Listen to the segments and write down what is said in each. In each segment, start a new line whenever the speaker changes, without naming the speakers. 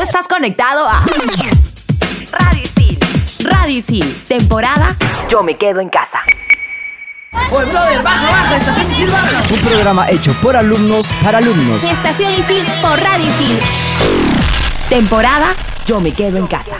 Tú estás conectado a. Radio Isil, temporada Yo me quedo en casa.
Oye, brother, baja, baja, estación Isil, baja.
Un programa hecho por alumnos para alumnos.
Estación Isil por Radio Isil.
Temporada Yo me quedo en casa.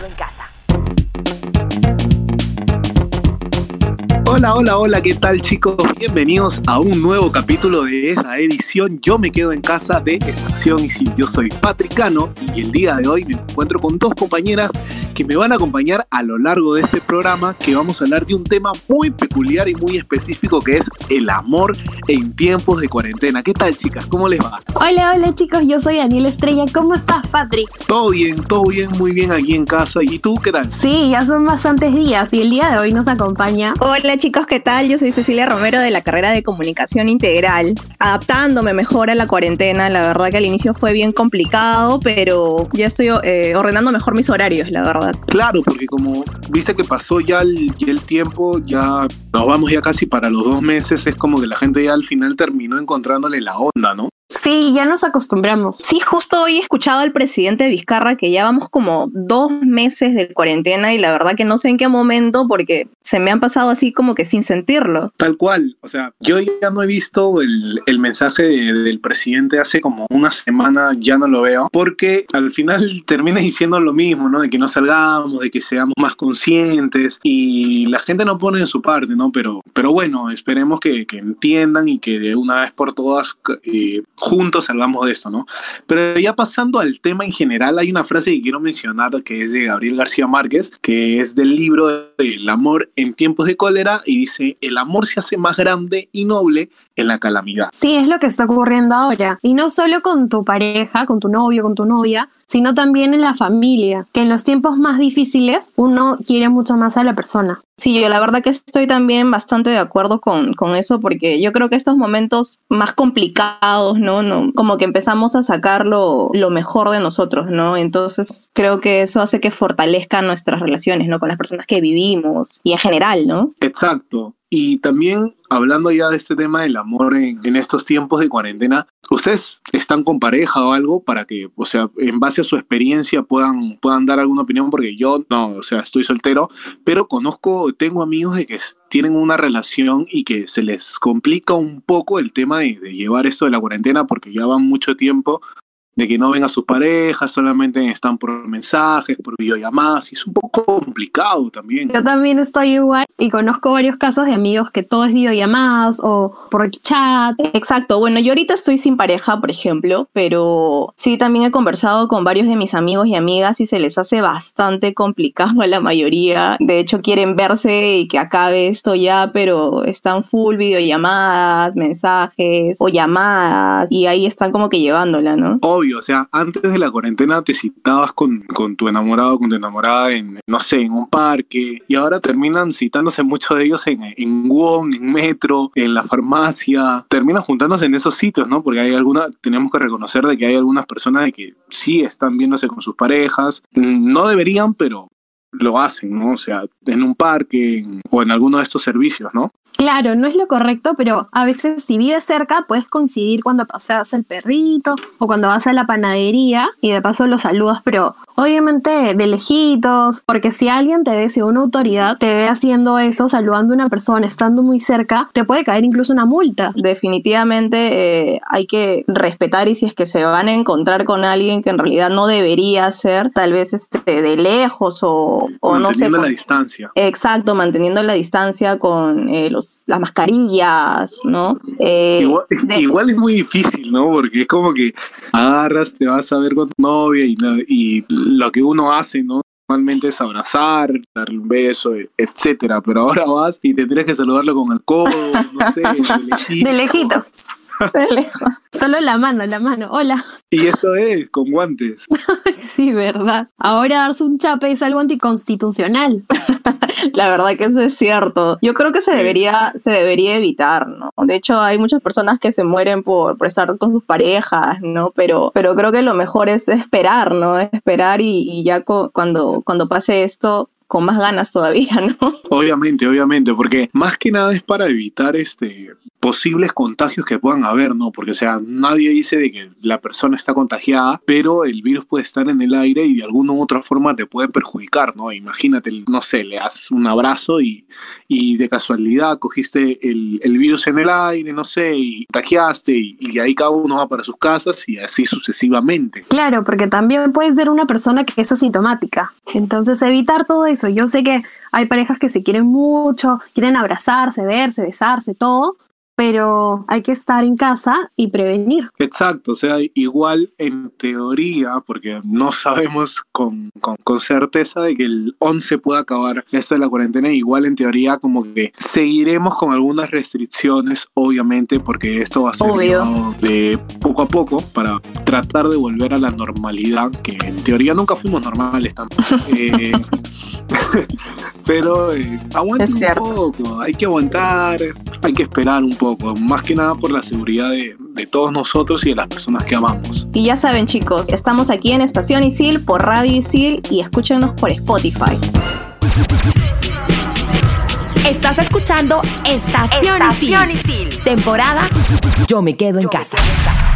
Hola, hola, hola, ¿qué tal chicos? Bienvenidos a un nuevo capítulo de esa edición Yo me quedo en casa de Estación Isil. Yo soy Patricano y el día de hoy me encuentro con dos compañeras que me van a acompañar a lo largo de este programa que vamos a hablar de un tema muy peculiar y muy específico que es el amor en tiempos de cuarentena. ¿Qué tal chicas? ¿Cómo les va?
Hola, hola chicos, yo soy Daniel Estrella. ¿Cómo estás, Patrick?
Todo bien, todo bien, muy bien aquí en casa. ¿Y tú qué tal?
Sí, ya son bastantes días y el día de hoy nos acompaña.
Hola chicos, ¿qué tal? Yo soy Cecilia Romero de la carrera de Comunicación Integral. Adaptándome mejor a la cuarentena, la verdad que al inicio fue bien complicado, pero ya estoy eh, ordenando mejor mis horarios, la verdad.
Claro, porque como viste que pasó ya el, ya el tiempo, ya nos vamos ya casi para los dos meses, es como que la gente ya al final terminó encontrándole la onda, ¿no?
Sí, ya nos acostumbramos.
Sí, justo hoy he escuchado al presidente Vizcarra que ya vamos como dos meses de cuarentena y la verdad que no sé en qué momento porque se me han pasado así como que sin sentirlo.
Tal cual, o sea, yo ya no he visto el, el mensaje de- del presidente hace como una semana, ya no lo veo, porque al final termina diciendo lo mismo, ¿no? De que no salgamos, de que seamos más conscientes y la gente no pone de su parte, ¿no? Pero, pero bueno, esperemos que, que entiendan y que de una vez por todas eh, juntos salgamos de esto, ¿no? Pero ya pasando al tema en general, hay una frase que quiero mencionar que es de Gabriel García Márquez, que es del libro El amor en tiempos de cólera y dice, el amor se hace más grande y noble en la calamidad.
Sí, es lo que está ocurriendo ahora. Y no solo con tu pareja, con tu novio, con tu novia, sino también en la familia, que en los tiempos más difíciles uno quiere mucho más a la persona.
Sí, yo la verdad que estoy también bastante de acuerdo con, con eso porque yo creo que estos momentos más complicados, ¿no? no como que empezamos a sacar lo, lo mejor de nosotros, ¿no? Entonces creo que eso hace que fortalezcan nuestras relaciones, ¿no? Con las personas que vivimos y en general, ¿no?
Exacto. Y también hablando ya de este tema del amor en, estos tiempos de cuarentena, ¿ustedes están con pareja o algo para que, o sea, en base a su experiencia puedan, puedan dar alguna opinión? Porque yo no, o sea, estoy soltero, pero conozco, tengo amigos de que tienen una relación y que se les complica un poco el tema de llevar esto de la cuarentena porque ya van mucho tiempo de que no ven a sus parejas, solamente están por mensajes, por videollamadas, y es un poco complicado también.
Yo también estoy igual y conozco varios casos de amigos que todo es videollamadas o por chat.
Exacto, bueno, yo ahorita estoy sin pareja, por ejemplo, pero sí también he conversado con varios de mis amigos y amigas y se les hace bastante complicado a la mayoría. De hecho, quieren verse y que acabe esto ya, pero están full videollamadas, mensajes o llamadas y ahí están como que llevándola, ¿no?
Obvio, o sea, antes de la cuarentena te citabas con, con tu enamorado, con tu enamorada en, no sé, en un parque, y ahora terminan citándose muchos de ellos en, en Wong, en Metro, en la farmacia, terminan juntándose en esos sitios, ¿no? Porque hay alguna, tenemos que reconocer de que hay algunas personas de que sí están viéndose con sus parejas, Mm, no deberían, pero lo hacen, ¿no? O sea, en un parque en- o en alguno de estos servicios, ¿no?
Claro, no es lo correcto, pero a veces si vives cerca puedes coincidir cuando paseas el perrito o cuando vas a la panadería y de paso los saludas, pero obviamente de lejitos, porque si alguien te ve, si una autoridad te ve haciendo eso, saludando a una persona, estando muy cerca, te puede caer incluso una multa.
Definitivamente eh, hay que respetar y si es que se van a encontrar con alguien que en realidad no debería ser, tal vez este, de lejos o, o no sé.
La distancia.
Exacto, manteniendo la distancia con eh, los, las mascarillas, ¿no? Eh,
Igual,
de-
igual es muy difícil, ¿no? Porque es como que agarras, te vas a ver con tu novia y, lo que uno hace, ¿no? Normalmente es abrazar, darle un beso, e- etcétera. Pero ahora vas y tendrías que saludarlo con el codo, no sé, de lejito.
De
lejos.
Solo la mano, la mano. Hola.
Y esto es con guantes.
Sí, verdad. Ahora darse un chape es algo anticonstitucional.
La verdad que eso es cierto. Yo creo que se debería, se debería evitar, ¿no? De hecho, hay muchas personas que se mueren por, por estar con sus parejas, ¿no? Pero, pero creo que lo mejor es esperar, ¿no? Esperar y, y ya cu- cuando, cuando pase esto, con más ganas todavía, ¿no?
Obviamente, obviamente, porque más que nada es para evitar este posibles contagios que puedan haber, ¿no? Porque, o sea, nadie dice de que la persona está contagiada, pero el virus puede estar en el aire y de alguna u otra forma te puede perjudicar, ¿no? Imagínate, no sé, le das un abrazo y, y de casualidad cogiste el, el virus en el aire, no sé, y contagiaste y, y de ahí cada uno va para sus casas y así sucesivamente.
Claro, porque también puede ser una persona que es asintomática. Entonces, evitar todo eso. Yo sé que hay parejas que se quieren mucho, quieren abrazarse, verse, besarse, todo, pero hay que estar en casa y prevenir.
Exacto, o sea, igual en teoría, porque no sabemos con, con, con, certeza de que el 11 pueda acabar esto de la cuarentena, igual en teoría como que seguiremos con algunas restricciones, obviamente, porque esto va a ser de poco a poco para tratar de volver a la normalidad, que en teoría nunca fuimos normales tampoco. eh, pero eh, aguante un poco, hay que aguantar, hay que esperar un poco más que nada por la seguridad de, de, todos nosotros y de las personas que amamos.
Y ya saben chicos, estamos aquí en Estación Isil por Radio Isil y escúchenos por Spotify.
Estás escuchando Estación, Estación Isil. Isil. Temporada Yo me quedo en Yo casa. Me quedo en casa.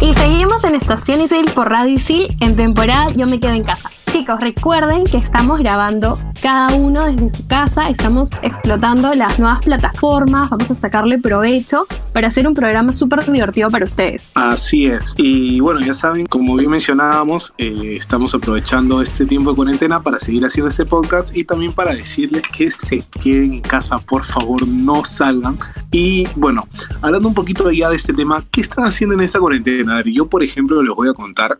Y seguimos en Estación Isil por Radio Isil en temporada Yo me quedo en casa. Chicos, recuerden que estamos grabando cada uno desde su casa, estamos explotando las nuevas plataformas, vamos a sacarle provecho para hacer un programa súper divertido para ustedes.
Así es. Y bueno, ya saben, como bien mencionábamos, eh, estamos aprovechando este tiempo de cuarentena para seguir haciendo este podcast y también para decirles que se queden en casa, por favor, no salgan. Y bueno, hablando un poquito ya de este tema, ¿qué están haciendo en esta cuarentena? Yo, por ejemplo, les voy a contar,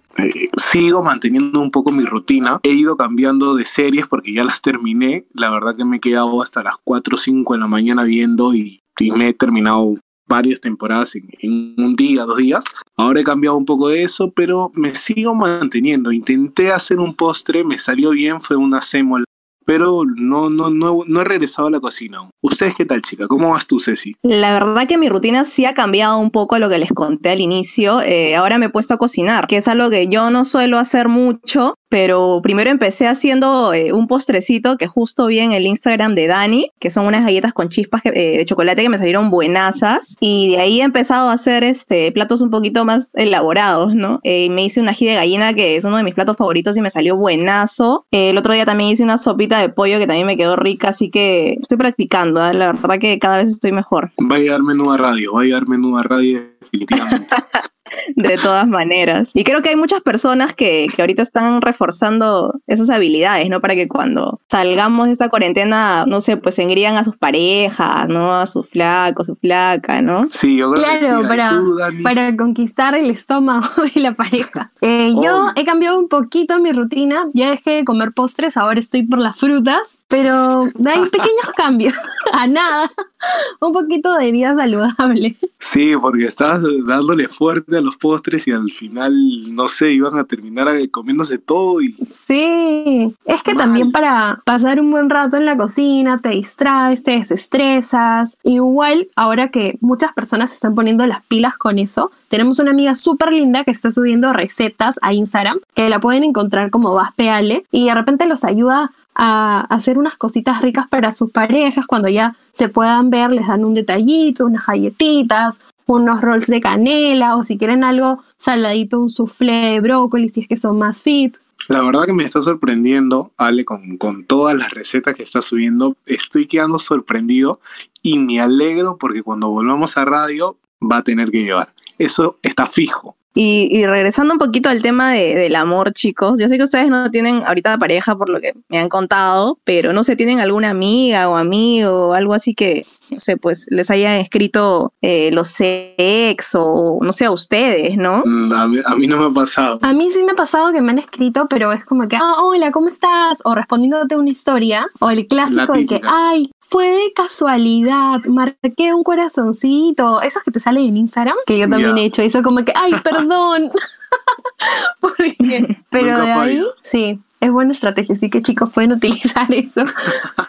sigo manteniendo un poco mi rutina He ido cambiando de series porque ya las terminé. La verdad que me he quedado hasta las 4 o 5 de la mañana viendo y, y me he terminado varias temporadas en, en, un día, dos días. Ahora he cambiado un poco de eso, pero me sigo manteniendo. Intenté hacer un postre, me salió bien, fue una sémola pero no, no, no, no he regresado a la cocina. ¿Ustedes qué tal, chica? ¿Cómo vas tú, Ceci?
La verdad que mi rutina sí ha cambiado un poco a lo que les conté al inicio. Eh, ahora me he puesto a cocinar, que es algo que yo no suelo hacer mucho, pero primero empecé haciendo eh, un postrecito que justo vi en el Instagram de Dani, que son unas galletas con chispas que, eh, de chocolate que me salieron buenazas. Y de ahí he empezado a hacer este, platos un poquito más elaborados, ¿no? Eh, me hice un ají de gallina, que es uno de mis platos favoritos y me salió buenazo. el otro día también hice una sopita de pollo que también me quedó rica, así que estoy practicando. ¿eh? La verdad que cada vez estoy mejor.
Va a llegar menú a radio, va a llegar menú a radio definitivamente.
de todas maneras. Y creo que hay muchas personas que, que, ahorita están reforzando esas habilidades, ¿no? Para que cuando salgamos de esta cuarentena, no sé, pues engrían a sus parejas, ¿no? A su flaco, su flaca, ¿no?
Sí, yo creo
claro,
que sí.
para,
tú,
para conquistar el estómago de la pareja. Eh, oh. Yo he cambiado un poquito mi rutina, ya dejé de comer postres, ahora estoy por las frutas, pero hay pequeños cambios, a nada, un poquito de vida saludable.
Sí, porque estabas dándole fuerte a los postres y al final, no sé, iban a terminar comiéndose todo y...
Sí, es que Mal. también para pasar un buen rato en la cocina te distraes, te desestresas. Igual, ahora que muchas personas se están poniendo las pilas con eso, tenemos una amiga súper linda que está subiendo recetas a Instagram, que la pueden encontrar como Vaspeale, y de repente los ayuda a hacer unas cositas ricas para sus parejas, cuando ya se puedan ver, les dan un detallito, unas galletitas, unos rolls de canela o si quieren algo saladito, un soufflé de brócoli si es que son más fit.
La verdad que me está sorprendiendo, Ale, con, con todas las recetas que está subiendo. Estoy quedando sorprendido y me alegro porque cuando volvamos a radio va a tener que llevar. Eso está fijo.
Y, y, regresando un poquito al tema de, del amor, chicos, yo sé que ustedes no tienen ahorita pareja por lo que me han contado, pero no sé, ¿tienen alguna amiga o amigo o algo así que, no sé, pues les hayan escrito eh, los sex o no sé, a ustedes, ¿no?
A mí, a mí, no me ha pasado.
A mí sí me ha pasado que me han escrito, pero es como que, ah, hola, ¿cómo estás? O respondiéndote una historia, o el clásico de que, ay, fue de casualidad, marqué un corazoncito, esos que te salen en Instagram, que yo también yeah. he hecho, eso como que, ay, perdón. Porque, pero Nunca de ahí, sí, es buena estrategia, así que chicos pueden utilizar eso.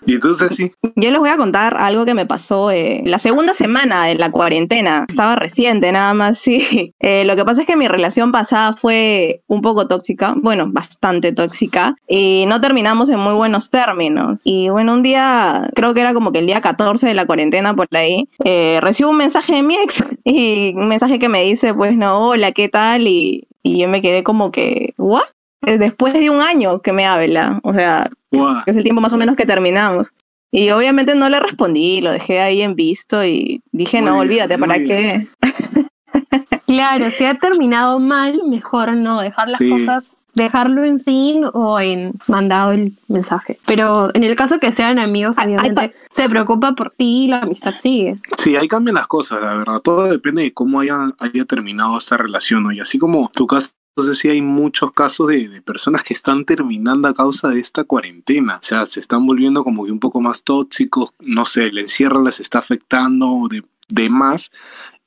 y entonces sí.
Yo les voy a contar algo que me pasó eh, la segunda semana de la cuarentena. Estaba reciente, nada más, sí. Eh, lo que pasa es que mi relación pasada fue un poco tóxica, bueno, bastante tóxica, y no terminamos en muy buenos términos. Y bueno, un día, creo que era como que el día 14 de la cuarentena por ahí, eh, recibo un mensaje de mi ex y un mensaje que me dice, pues no, hola, ¿qué tal? Y, y yo me quedé como que, ¿what? Después de un año que me habla, o sea,
Guau.
es el tiempo más o menos que terminamos. Y obviamente no le respondí, lo dejé ahí en visto y dije, no,
bien,
olvídate, ¿para qué?
Claro, si ha terminado mal, mejor no dejar las
Sí.
cosas, dejarlo en sí o en mandado el mensaje. Pero en el caso que sean amigos,
Ay, ay,
obviamente se preocupa por ti y la amistad sigue.
Sí, ahí cambian las cosas, la verdad. Todo depende de cómo haya, haya terminado esta relación, ¿no? Y así como tu caso, entonces sí hay muchos casos de, de personas que están terminando a causa de esta cuarentena. O sea, se están volviendo como que un poco más tóxicos, no sé, el encierro les está afectando de, de más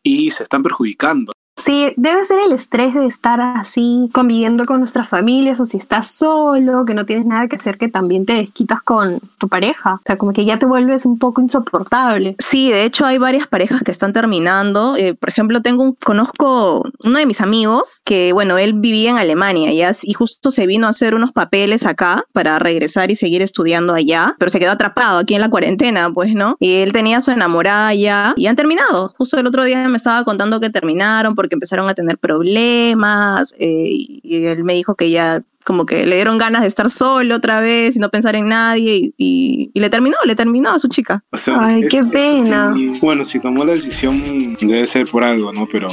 y se están perjudicando.
Sí, debe ser el estrés de estar así conviviendo con nuestras familias o si estás solo, que no tienes nada que hacer, que también te desquitas con tu pareja. O sea, como que ya te vuelves un poco insoportable.
Sí, de hecho hay varias parejas que están terminando. Eh, por ejemplo, tengo un, conozco uno de mis amigos que, bueno, él vivía en Alemania ya, y justo se vino a hacer unos papeles acá para regresar y seguir estudiando allá, pero se quedó atrapado aquí en la cuarentena, pues, ¿no? Y él tenía a su enamorada allá y han terminado. Justo el otro día me estaba contando que terminaron porque empezaron a tener problemas eh, y él me dijo que ya como que le dieron ganas de estar solo otra vez y no pensar en nadie y, y- y le terminó, le terminó a su chica.
O sea,
Ay, qué pena.
sí. bueno, si tomó la decisión debe ser por algo, ¿no? Pero,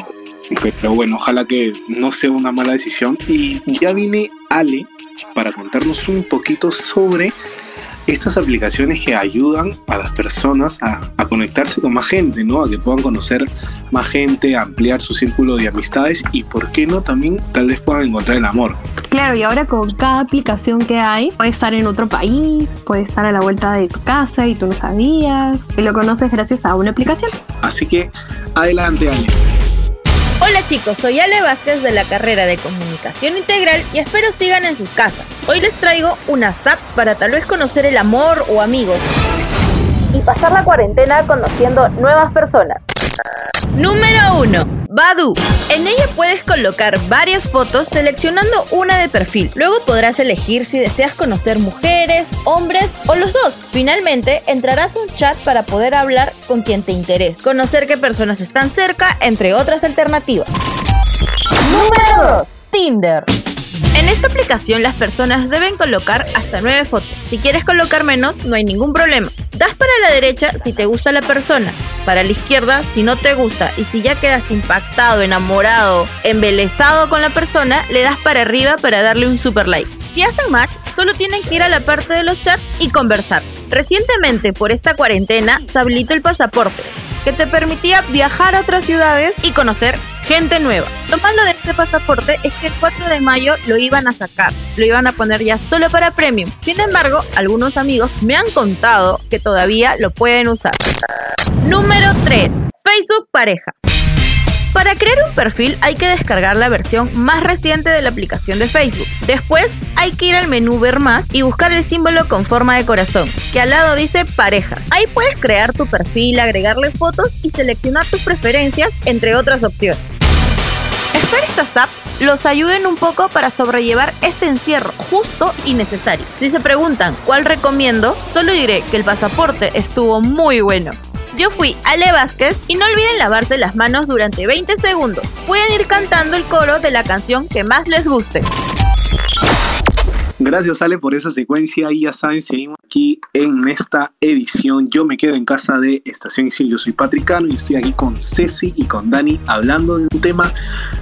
pero bueno, ojalá que no sea una mala decisión. Y ya viene Ale para contarnos un poquito sobre estas aplicaciones que ayudan a las personas a, a conectarse con más gente, ¿no? A que puedan conocer más gente, ampliar su círculo de amistades y, ¿por qué no? También tal vez puedan encontrar el amor.
Claro, y ahora con cada aplicación que hay, puede estar en otro país, puede estar a la vuelta de tu casa y tú no sabías, y lo conoces gracias a una aplicación.
Así que, adelante, Ale.
Hola chicos, soy Ale Vázquez de la carrera de Comunicación Integral y espero sigan en sus casas. Hoy les traigo unas apps para tal vez conocer el amor o amigos y pasar la cuarentena conociendo nuevas personas. Número 1. Badu. En ella puedes colocar varias fotos seleccionando una de perfil. Luego podrás elegir si deseas conocer mujeres, hombres o los dos. Finalmente, entrarás a un chat para poder hablar con quien te interese, conocer qué personas están cerca, entre otras alternativas. Número 2. Tinder. En esta aplicación las personas deben colocar hasta 9 fotos. Si quieres colocar menos, no hay ningún problema. Das para la derecha si te gusta la persona, para la izquierda si no te gusta y si ya quedas impactado, enamorado, embelesado con la persona, le das para arriba para darle un super like. Si hacen match, solo tienen que ir a la parte de los chats y conversar. Recientemente, por esta cuarentena, se habilitó el pasaporte, que te permitía viajar a otras ciudades y conocer gente nueva. Lo malo de este pasaporte es que el 4 de mayo lo iban a sacar, lo iban a poner ya solo para premium. Sin embargo, algunos amigos me han contado que todavía lo pueden usar. Número 3. Facebook Pareja. Para crear un perfil hay que descargar la versión más reciente de la aplicación de Facebook. Después hay que ir al menú Ver más y buscar el símbolo con forma de corazón, que al lado dice pareja. Ahí puedes crear tu perfil, agregarle fotos y seleccionar tus preferencias, entre otras opciones. Espero estas apps los ayuden un poco para sobrellevar este encierro justo y necesario. Si se preguntan cuál recomiendo, solo diré que el pasaporte estuvo muy bueno. Yo fui Ale Vázquez y no olviden lavarse las manos durante 20 segundos. Pueden ir cantando el coro de la canción que más les guste.
Gracias, Ale, por esa secuencia. Y ya saben, seguimos aquí en esta edición. Yo me quedo en casa de Estación Isil. Yo soy Patricano y estoy aquí con Ceci y con Dani hablando de un tema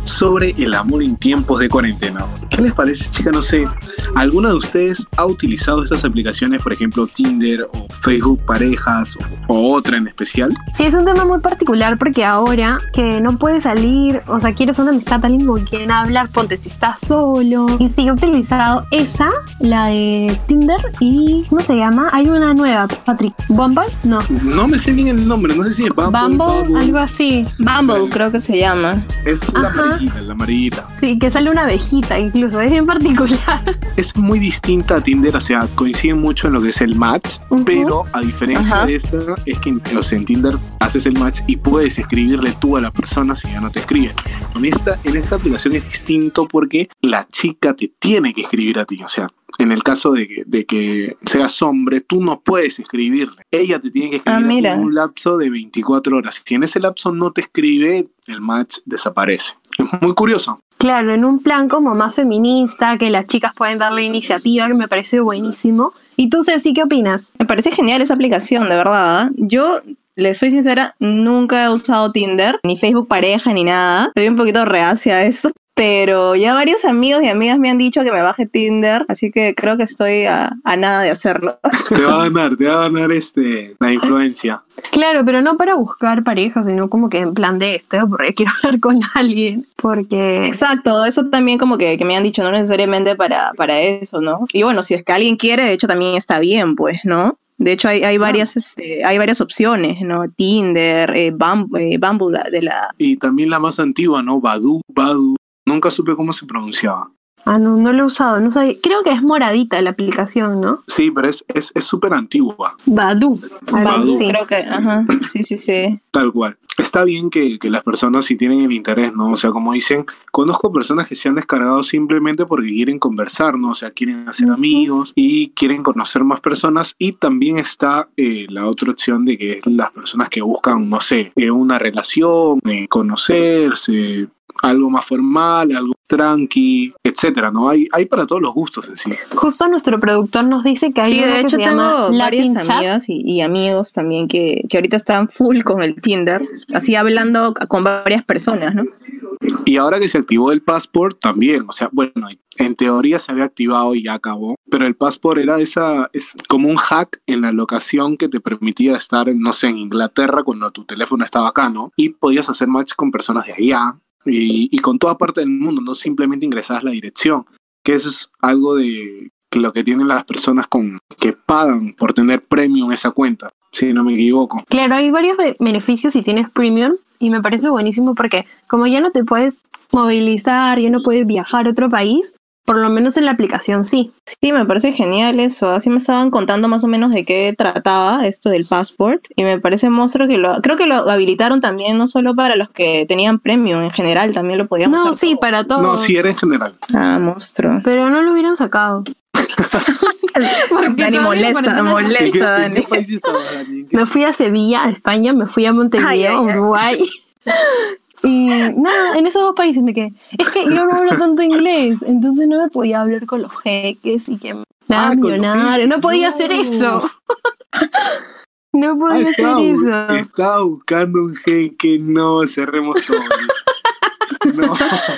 sobre el amor en tiempos de cuarentena. ¿Qué les parece, chica? No sé, ¿alguna de ustedes ha utilizado estas aplicaciones, por ejemplo, Tinder o Facebook Parejas o, o otra en especial?
Sí, es un tema muy particular porque ahora que no puedes salir, o sea, quieres una amistad, alguien con quien hablar, ponte si estás solo. Y sí, he utilizado esa, la de Tinder y, ¿cómo se llama? Hay una nueva, Patrick. ¿Bumble? No.
No me sé bien el nombre, no sé si es Bumble,
Bumble, algo así.
Bumble creo que se llama.
Es la
Ajá.
amarillita, la amarillita.
Sí, que sale una abejita incluso. es bien particular.
Es muy distinta a Tinder, o sea, coinciden mucho en lo que es el match, pero a diferencia
Ajá.
de esta, es que o sea, en Tinder haces el match y puedes escribirle tú a la persona si ya no te escribe. En esta, en esta aplicación es distinto porque la chica te tiene que escribir a ti, o sea, en el caso de que, de que seas hombre, tú no puedes escribirle. Ella te tiene que escribir
Ah, mira.
en un lapso de 24 horas. Si en ese lapso no te escribe, el match desaparece. Es muy curioso.
Claro, en un plan como más feminista, que las chicas pueden darle iniciativa, que me parece buenísimo. ¿Y tú, Ceci, qué opinas?
Me parece genial esa aplicación, de verdad. ¿ah? Yo, le soy sincera, nunca he usado Tinder, ni Facebook pareja, ni nada. Estoy un poquito reacia a eso. Pero ya varios amigos y amigas me han dicho que me baje Tinder, así que creo que estoy a, a nada de hacerlo.
Te va a ganar, te va a ganar este, la influencia.
Claro, pero no para buscar pareja, sino como que en plan de esto, porque quiero hablar con alguien, porque...
Exacto, eso también como que, que me han dicho, no necesariamente para, para eso, ¿no? Y bueno, si es que alguien quiere, de hecho también está bien, pues, ¿no? De hecho, hay, hay varias, este, hay varias opciones, ¿no? Tinder, eh, Bumble, eh, Bumble de la,
Y también la más antigua, ¿no? Badu, Badu. Nunca supe cómo se pronunciaba.
Ah, no, no lo he usado, no sabía. Creo que es moradita la aplicación, ¿no?
Sí, pero es es es súper antigua,
Badu.
Badoo.
así.
creo que, ajá, sí, sí, sí.
tal cual. Está bien que, que las personas si tienen el interés, ¿no? O sea, como dicen, conozco personas que se han descargado simplemente porque quieren conversar, ¿no? O sea, quieren hacer amigos y quieren conocer más personas. Y también está eh, la otra opción de que es las personas que buscan, no sé, eh, una relación, eh, conocerse, algo más formal, algo tranqui, etcétera, ¿no? Hay, hay para todos los gustos en sí.
Justo nuestro productor nos dice que hay
Sí,
uno
de
que
hecho
se llama
tengo
Latin
varias
Chat.
amigas y, y amigos también que, que ahorita están full con el Tinder, así hablando con varias personas, ¿no?
Y ahora que se activó el passport también, o sea, bueno, en teoría se había activado y ya acabó, pero el passport era esa, es como un hack en la locación que te permitía estar, no sé, en Inglaterra cuando tu teléfono estaba acá, ¿no? Y podías hacer match con personas de allá y, y con toda parte del mundo, no simplemente ingresabas la dirección, que eso es algo de lo que tienen las personas con que pagan por tener premium esa cuenta, si no me equivoco.
Claro, hay varios be- beneficios si tienes premium y me parece buenísimo porque como ya no te puedes movilizar, ya no puedes viajar a otro país, por lo menos en la aplicación sí.
Sí, me parece genial eso. Así me estaban contando más o menos de qué trataba esto del passport y me parece monstruo que lo creo que lo habilitaron también no solo para los que tenían premium, en general también lo podíamos
No, sí,
todos.
para todo.
No, sí era en general.
Ah, monstruo.
Pero no lo hubieran sacado.
Dani molesta,
la cuarentena-
¿En qué,
molesta, Dani.
país estabas, Dani? ¿En qué
Me fui a Sevilla, a España, me fui a Montevideo,
Ay, ay, ay.
Uruguay. Y nada, en esos dos países me quedé. Es que yo no hablo tanto inglés, entonces no me podía hablar con los jeques y que me
Ah,
millonario. No podía
no.
hacer eso. No
Ah,
podía hacer
estaba,
eso.
estaba buscando un jeque, no, cerremos todo. No.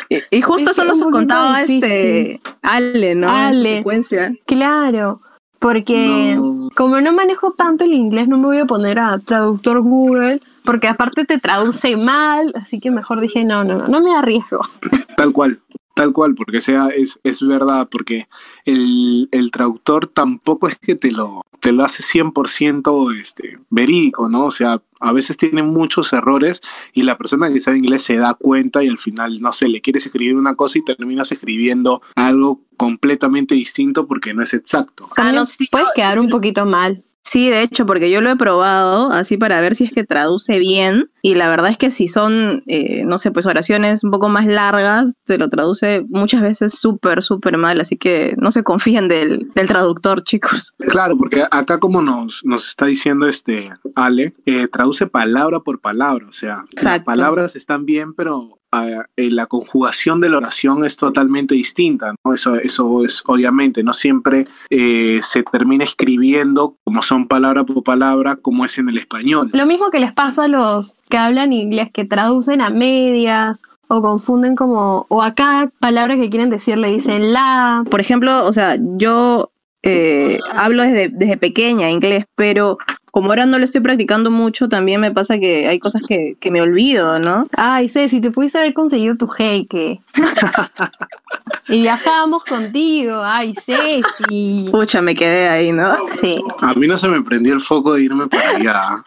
Y, y justo
Es
eso nos contaba
difícil.
este Ale, ¿no? En su
Ale.
secuencia.
Claro, porque
No.
Como no manejo tanto el inglés, no me voy a poner a traductor Google, porque aparte te traduce mal, así que mejor dije, no, no, no, no me arriesgo.
Tal cual, tal cual, porque sea, es, es verdad, porque el, el traductor tampoco es que te lo, te lo hace 100% este, verídico, ¿no? O sea, a veces tiene muchos errores y la persona que sabe inglés se da cuenta y al final, no sé, le quieres escribir una cosa y terminas escribiendo algo completamente distinto porque no es exacto.
También puedes quedar un poquito mal.
Sí, de hecho, porque yo lo he probado así para ver si es que traduce bien y la verdad es que si son, eh, no sé, pues oraciones un poco más largas, te lo traduce muchas veces súper, súper mal, así que no se confíen del, del traductor, chicos.
Claro, porque acá como nos, nos está diciendo este Ale, eh, traduce palabra por palabra, o sea, las palabras están bien, pero eh, la conjugación de la oración es totalmente distinta, ¿no? Eso, eso es obviamente, no siempre eh, se termina escribiendo como son palabra por palabra, como es en el español.
Lo mismo que les pasa a los que hablan inglés, que traducen a medias o confunden como, o acá palabras que quieren decir le dicen la.
Por ejemplo, o sea, yo eh, hablo desde, desde pequeña inglés, pero como ahora no lo estoy practicando mucho, también me pasa que hay cosas que, que me olvido, ¿no?
Ay, Ceci, te pudiste haber conseguido tu jeque. Y viajábamos contigo. Ay, Ceci.
Pucha, me quedé ahí, ¿no?
Sí.
A mí no se me prendió el foco de irme para allá.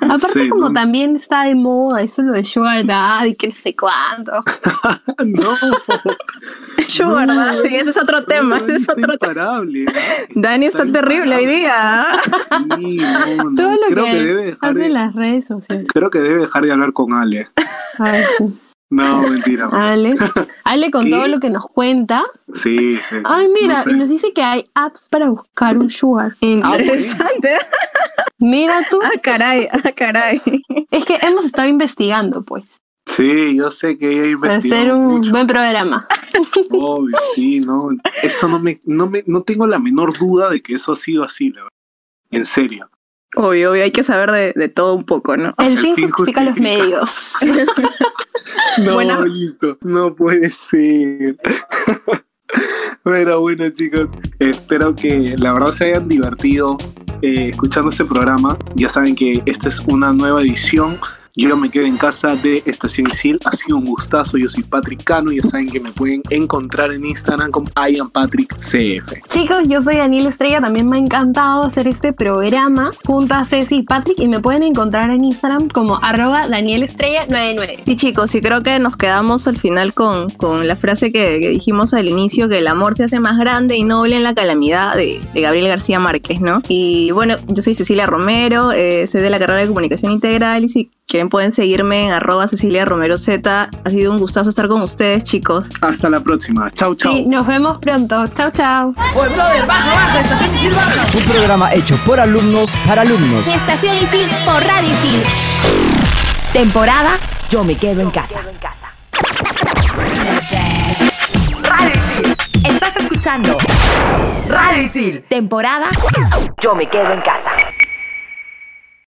Aparte,
Sí,
como
no-
también está de moda eso lo de Sugar Daddy, que no sé cuánto.
no,
¿verdad? Sí, ese es otro tema. Ese es otro tema.
imparable.
Dani está terrible hoy día.
Sí, no, no.
Todo lo
Creo
que,
que debe dejar
hace
de,
las redes sociales.
creo que debe dejar de hablar con Ale.
Ay, sí.
No, mentira.
Ale, Ale con
¿Qué?
todo lo que nos cuenta.
Sí, sí.
Ay, mira,
no sé.
y nos dice que hay apps para buscar un sugar.
Interesante.
Mira tú.
Ah, caray, ah, caray.
Es que hemos estado investigando, pues.
Sí, yo sé que ella
Para hacer un
mucho.
buen programa.
Obvio, sí, no. Eso no me, no me, no tengo la menor duda de que eso ha sido así, la verdad. En serio.
Obvio, obvio, hay que saber de, de todo un poco, ¿no?
El,
El
fin
fin
justifica los
justifica.
medios.
No, listo. No puede ser. Pero bueno, chicos, espero que la verdad se hayan divertido eh, escuchando este programa. Ya saben que esta es una nueva edición. Yo me quedé en casa de Estación Isil. Ha sido un gustazo. Yo soy Patrick Cano. Ya saben que me pueden encontrar en Instagram como IamPatrickCF.
Chicos, yo soy Daniel Estrella. También me ha encantado hacer este programa junto a Ceci y Patrick. Y me pueden encontrar en Instagram como arroba Daniel Estrella 99.
Sí, chicos, y creo que nos quedamos al final con, con la frase que, que dijimos al inicio, que el amor se hace más grande y noble en la calamidad de, de Gabriel García Márquez, ¿no? Y bueno, yo soy Cecilia Romero, eh, soy de la carrera de Comunicación Integral y si quieren pueden seguirme en arroba Cecilia Romero Z. Ha sido un gustazo estar con ustedes, chicos.
Hasta la próxima. Chau, chau.
Sí, nos vemos pronto. Chao, chao.
Oye, brother, baja, baja, estación Isil baja.
Un programa hecho por alumnos para alumnos.
Estación Isil por Radio Isil.
Temporada Yo me quedo en casa. Radio Isil. Estás escuchando Radio Isil. Temporada Yo me quedo en casa.